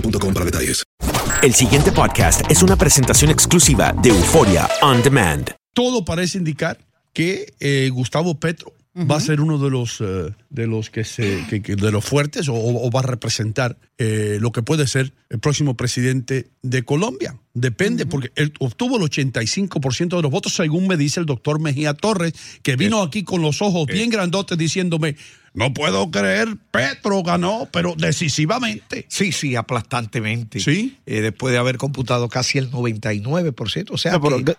boostmobile.com para detalles. El siguiente podcast es una presentación exclusiva de Euforia On Demand. Todo parece indicar que eh, Gustavo Petro va a ser uno de los eh, de los que se que- que- de los fuertes o, o va a representar eh, lo que puede ser el próximo presidente de Colombia. Depende, porque él obtuvo el 85% de los votos, según me dice el doctor Mejía Torres, que vino aquí con los ojos bien grandotes diciéndome, no puedo creer, Petro ganó, pero decisivamente. Sí, sí, aplastantemente. Sí. Eh, después de haber computado casi el 99%. O sea, No, pero que ga-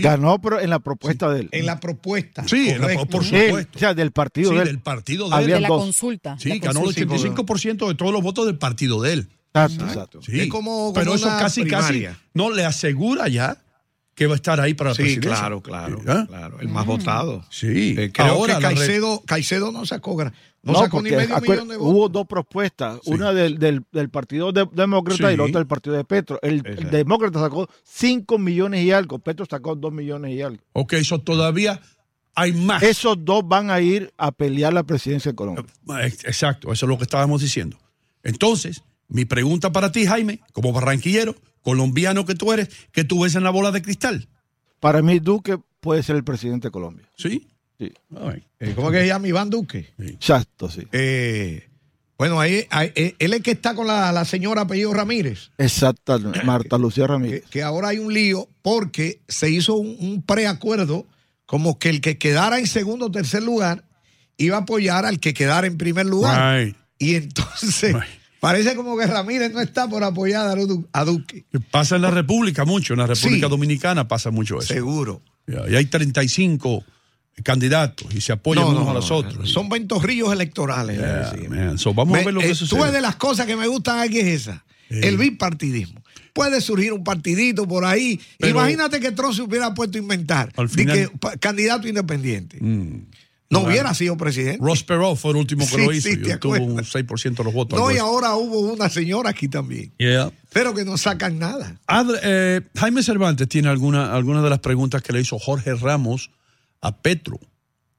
Ganó, pero en la propuesta de él. en la propuesta. Sí, en la- por Él, supuesto. o sea, del partido Sí, de él. del partido de él. Habían De la dos. consulta. Sí, la ganó el consulta. 85% de todos los votos del partido de él. Exacto, exacto. Sí. Es como- como Pero eso casi, primaria. casi no le asegura ya que va a estar ahí para la Sí, presidencia. claro, claro, ¿ah? claro. El más votado. Sí. Eh, creo Ahora que la re- Caicedo, Caicedo no sacó, gra- no No, sacó ni porque medio acuer- millón de votos. hubo dos propuestas, una del, del, del Partido de- Demócrata y la otra del Partido de Petro. El, el. Demócrata sacó 5 millones y algo, Petro sacó 2 millones y algo. Ok, eso todavía hay más. Esos dos van a ir a pelear la presidencia de Colombia. Ex- Exacto, eso es lo que estábamos diciendo. Entonces, mi pregunta para ti, Jaime, como barranquillero, colombiano que tú eres, que tú ves en la bola de cristal. Para mí, Duque puede ser el presidente de Colombia. ¿Sí? Sí. Ay, Eh, ¿Cómo que se llama Iván Duque? Exacto, sí. Eh, bueno, ahí, ahí- eh, él es que está con la, la señora apellido Ramírez. Exactamente. Marta Lucía que, Ramírez. que ahora hay un lío porque se hizo un, un preacuerdo como que el que quedara en segundo o tercer lugar iba a apoyar al que quedara en primer lugar. Right. Y entonces Right. Parece como que Ramírez no está por apoyar a, Du- a Duque. Pasa en la República mucho, en la República Sí. Dominicana pasa mucho eso. Seguro. Y hay 35 candidatos y se apoyan No, unos no, a los no, otros. Son ventorrillos electorales. le Yeah. So, vamos a ver lo que eh, sucede. Tú de las cosas que me gustan aquí es esa. El bipartidismo. Puede surgir un partidito por ahí. Pero- Imagínate que Trump se hubiera puesto a inventar. Al final- que candidato independiente. Mm. No hubiera sido presidente. Ross Perot fue el último que Sí, lo hizo sí, y te obtuvo un acuerdas. 6% de los votos. No, y ahora hubo una señora aquí también. Yeah. Pero que no sacan nada. Eh, Jaime Cervantes tiene alguna, alguna de las preguntas que le hizo Jorge Ramos a Petro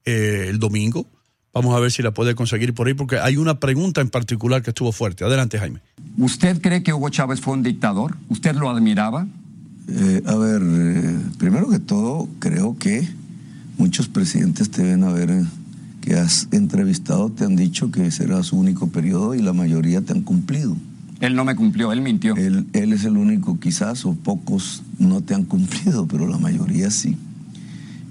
eh, el domingo. Vamos a ver si la puede conseguir por ahí, porque hay una pregunta en particular que estuvo fuerte. Adelante, Jaime. ¿Usted cree que Hugo Chávez fue un dictador? ¿Usted lo admiraba? Eh, a ver, eh, primero que todo, creo que muchos presidentes te deben haber, eh, que has entrevistado, te han dicho que será su único periodo y la mayoría te han cumplido. Él no me cumplió, él mintió. Él, él es el único quizás, o pocos no te han cumplido, pero la mayoría sí.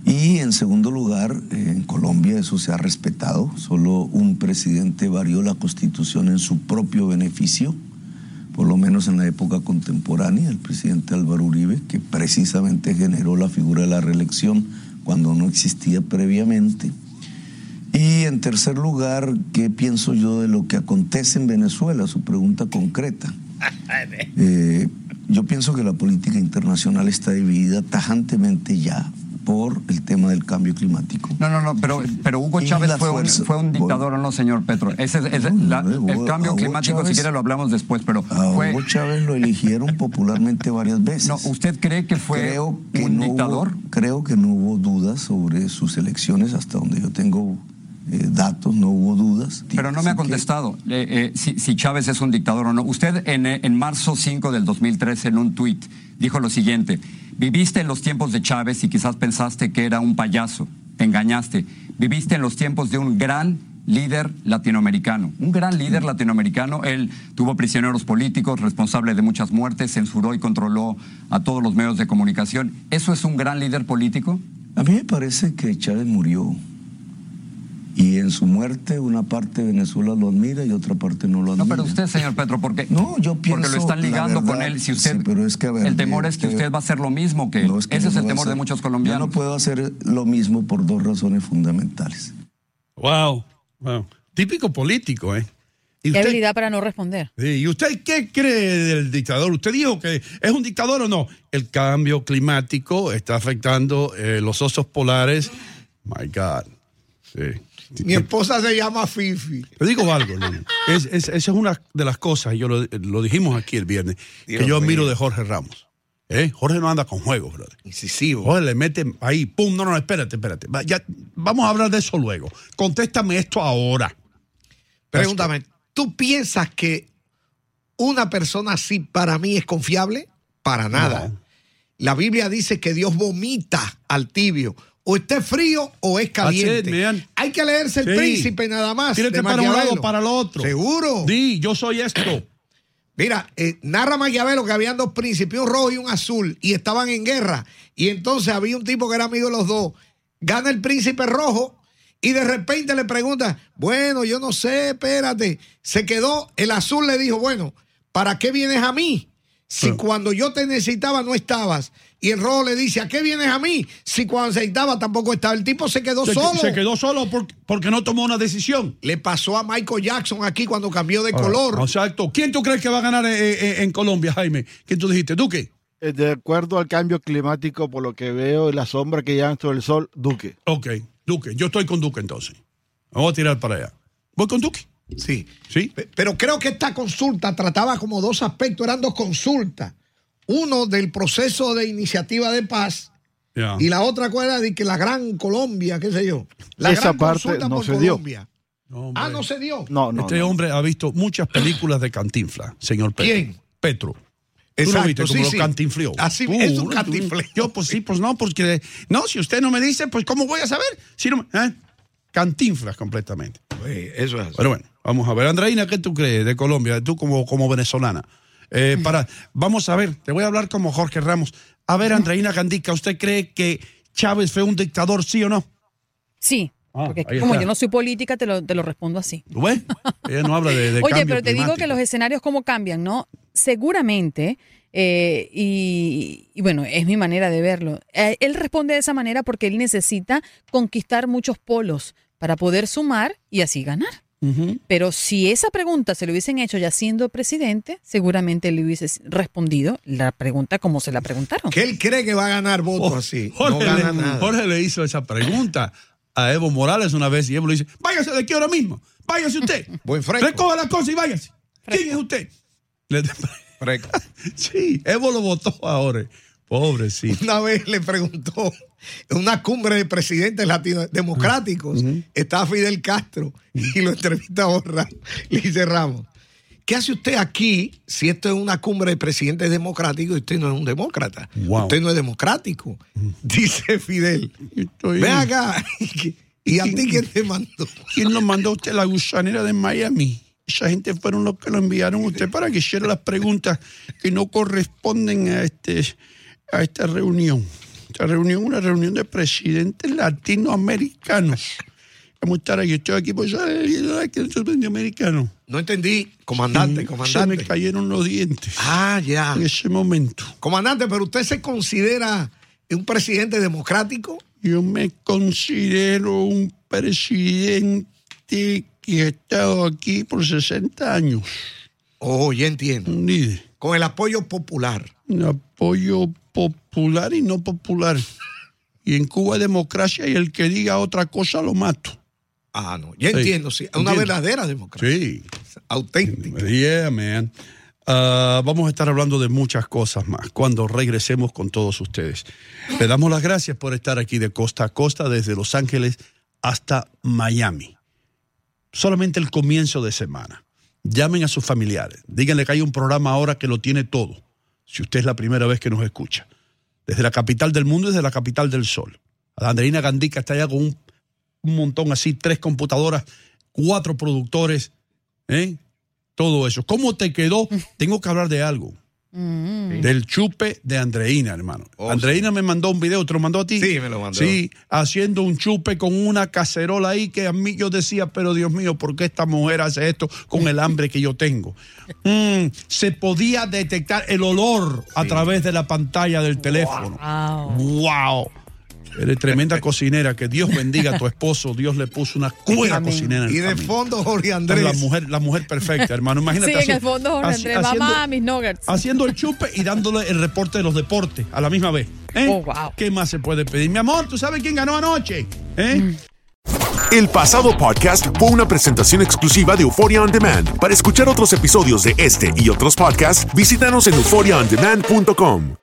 Y en segundo lugar, eh, en Colombia eso se ha respetado. Solo un presidente varió la constitución en su propio beneficio, por lo menos en la época contemporánea, el presidente Álvaro Uribe, que precisamente generó la figura de la reelección cuando no existía previamente. Y en tercer lugar, ¿qué pienso yo de lo que acontece en Venezuela? Su pregunta concreta. Eh, yo pienso que la política internacional está dividida tajantemente ya por el tema del cambio climático. No, no, no, pero, pero Hugo Chávez fue un, fue un dictador o no, señor Petro. Ese la- el cambio climático, si quiere, lo hablamos después, pero A fue. Hugo Chávez lo eligieron popularmente varias veces. No, ¿usted cree que fue creo que un dictador? Hubo, creo que no hubo dudas sobre sus elecciones, hasta donde yo tengo eh, datos, no hubo dudas. Pero no me ha contestado eh, eh, si, si Chávez es un dictador o no. Usted en, en marzo 5 del 2013 en un tuit dijo lo siguiente, viviste en los tiempos de Chávez y quizás pensaste que era un payaso, te engañaste, viviste en los tiempos de un gran líder latinoamericano, un gran líder latinoamericano, él tuvo prisioneros políticos, responsable de muchas muertes, censuró y controló a todos los medios de comunicación. ¿Eso es un gran líder político? A mí me parece que Chávez murió. Y en su muerte una parte de Venezuela lo admira y otra parte no lo admira. No, pero usted, señor Petro, porque, No, yo porque pienso, lo están ligando con él. Si usted, sí, pero es que, a ver, el temor eh, es que eh, usted va a hacer lo mismo que él. No, es que Ese yo es el temor de muchos Yo colombianos. no puedo hacer lo mismo por dos razones fundamentales. Wow, wow. Típico político, ¿eh? ¿Y Qué usted, habilidad para no responder. Sí, ¿Y usted qué cree del dictador? ¿Usted dijo que es un dictador o no? El cambio climático está afectando eh, los osos polares. My God. Sí. Mi esposa se llama Fifi. Te digo algo, Luna. Es, es- esa es una de las cosas, y yo lo, lo dijimos aquí el viernes, Dios que yo admiro de Jorge Ramos. ¿Eh? Jorge no anda con juegos, brother. Incisivo. Jorge le mete ahí, pum, no, no, espérate, espérate. Va, ya, vamos a hablar de eso luego. Contéstame esto ahora. Pregúntame, ¿tú piensas que una persona así para mí es confiable? Para nada. La Biblia dice que Dios vomita al tibio. O esté frío o es caliente. It. Hay que leerse el Sí. príncipe nada más. Tírate de para un lado para el otro. Seguro. Di, yo soy esto. Mira, eh, narra Maquiavelo que habían dos príncipes, un rojo y un azul, y estaban en guerra. Y entonces había un tipo que era amigo de los dos. Gana el príncipe rojo y de repente le pregunta, bueno, yo no sé, espérate. Se quedó, el azul le dijo, bueno, ¿para qué vienes a mí? Si cuando yo te necesitaba no estabas. Y el rojo le dice, ¿a qué vienes a mí? Si cuando necesitaba tampoco estaba. El tipo se quedó Se, solo. se quedó solo por- porque no tomó una decisión. Le pasó a Michael Jackson aquí cuando cambió de color. Exacto. ¿Quién tú crees que va a ganar eh, eh, en Colombia, Jaime? ¿Quién tú dijiste? ¿Duque? Eh, De acuerdo al cambio climático, por lo que veo y la sombra que llevan sobre el sol, Duque. Ok, Duque. Yo estoy con Duque entonces. Me voy a tirar para allá. ¿Voy con Duque? Sí. Sí. Pe- Pero creo que esta consulta trataba como dos aspectos, eran dos consultas. Uno del proceso de iniciativa de paz y la otra cuál era de que la gran Colombia, qué sé yo. La Esa gran parte consulta no por se dio. Colombia. Hombre. Ah, no se dio. No, no. este no. hombre ha visto muchas películas de Cantinfla, señor Petro. ¿Quién? Petro. Tú Exacto, lo viste como sí, lo sí. cantinflió. Así, Tú, es un cantinfleo. Yo, pues sí, pues no, porque. No, si usted no me dice, pues ¿cómo voy a saber? Si no me- ¿eh? Cantinflas completamente. Eso es así. Pero bueno, vamos a ver. Andreina, ¿qué tú crees de Colombia? Tú como, como venezolana. Eh, para, vamos a ver, te voy a hablar como Jorge Ramos. A ver, Andreina Gandica, ¿usted cree que Chávez fue un dictador, sí o no? Sí. Ah, porque como está. yo no soy política, te lo, te lo respondo así. ¿Tú ves? Ella no habla de, de Oye, pero te digo que los escenarios cómo cambian, ¿no? Seguramente, eh, y, y bueno, es mi manera de verlo. Eh, él responde de esa manera porque él necesita conquistar muchos polos para poder sumar y así ganar. Pero si esa pregunta se lo hubiesen hecho ya siendo presidente, seguramente le hubiese respondido la pregunta como se la preguntaron. Que él cree que va a ganar votos Oh, así. Jorge, no gana le, nada. Jorge le hizo esa pregunta a Evo Morales una vez y Evo le dice, váyase de aquí ahora mismo, váyase usted. Buen fresco. Recoja las cosas y váyase. ¿Quién es usted? Le- sí, Evo lo votó ahora. Pobrecito. Una vez le preguntó en una cumbre de presidentes latino democráticos, está Fidel Castro y lo entrevista a Ramos. Le dice Ramos, ¿qué hace usted aquí si esto es una cumbre de presidentes democráticos y usted no es un demócrata? Wow. Usted no es democrático. Dice Fidel, Estoy- ve acá. ¿Y a ti quién te mandó? ¿Quién lo mandó a usted la gusanera de Miami? Esa gente fueron los que lo enviaron a usted para que hiciera las preguntas que no corresponden a este a esta reunión. Esta reunión es una reunión de presidentes latinoamericanos. Vamos a estar aquí. Estoy aquí por latinoamericano. No entendí, comandante, Se comandante. me cayeron los dientes. Ah, ya. En ese momento. Comandante, pero usted se considera un presidente democrático. Yo me considero un presidente que ha estado aquí por 60 años. Oh, ya entiendo. Un líder. Con el apoyo popular. Un apoyo popular y no popular. Y en Cuba democracia y el que diga otra cosa lo mato. Ah, no. Ya Sí. entiendo, sí. Es una verdadera democracia. Sí. Auténtica. Yeah, man. Ah, vamos a estar hablando de muchas cosas más cuando regresemos con todos ustedes. Le damos las gracias por estar aquí de costa a costa, desde Los Ángeles hasta Miami. Solamente el comienzo de semana. Llamen a sus familiares. Díganle que hay un programa ahora que lo tiene todo. Si usted es la primera vez que nos escucha. Desde la capital del mundo y desde la capital del sol. Andreina Gandica está allá con un, un montón así, tres computadoras, cuatro productores, ¿eh? todo eso. ¿Cómo te quedó? Tengo que hablar de algo. Mm. Del chupe de Andreina, hermano. Andreina me mandó un video, ¿te lo mandó a ti? Oh, Sí, me lo mandó. Sí, haciendo un chupe con una cacerola ahí que a mí yo decía, pero Dios mío, ¿por qué esta mujer hace esto con el hambre que yo tengo? Mm, se podía detectar el olor a través de la pantalla del teléfono. ¡Wow! Eres tremenda cocinera. Que Dios bendiga a tu esposo. Dios le puso una Amén. cocinera en el Y de camino. fondo, Jorge Andrés. La mujer, la mujer perfecta, hermano. Imagínate. Sí, en así- el fondo, Jorge así- Andrés. haciendo- Mamá, mis nuggets. haciendo el chupe y dándole el reporte de los deportes a la misma vez. ¿eh? Oh, wow. ¿Qué más se puede pedir? Mi amor, ¿tú sabes quién ganó anoche? ¿Eh? El pasado podcast fue una presentación exclusiva de Euphoria On Demand. Para escuchar otros episodios de este y otros podcasts, visítanos en euphoriaondemand.com.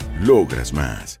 Logras más.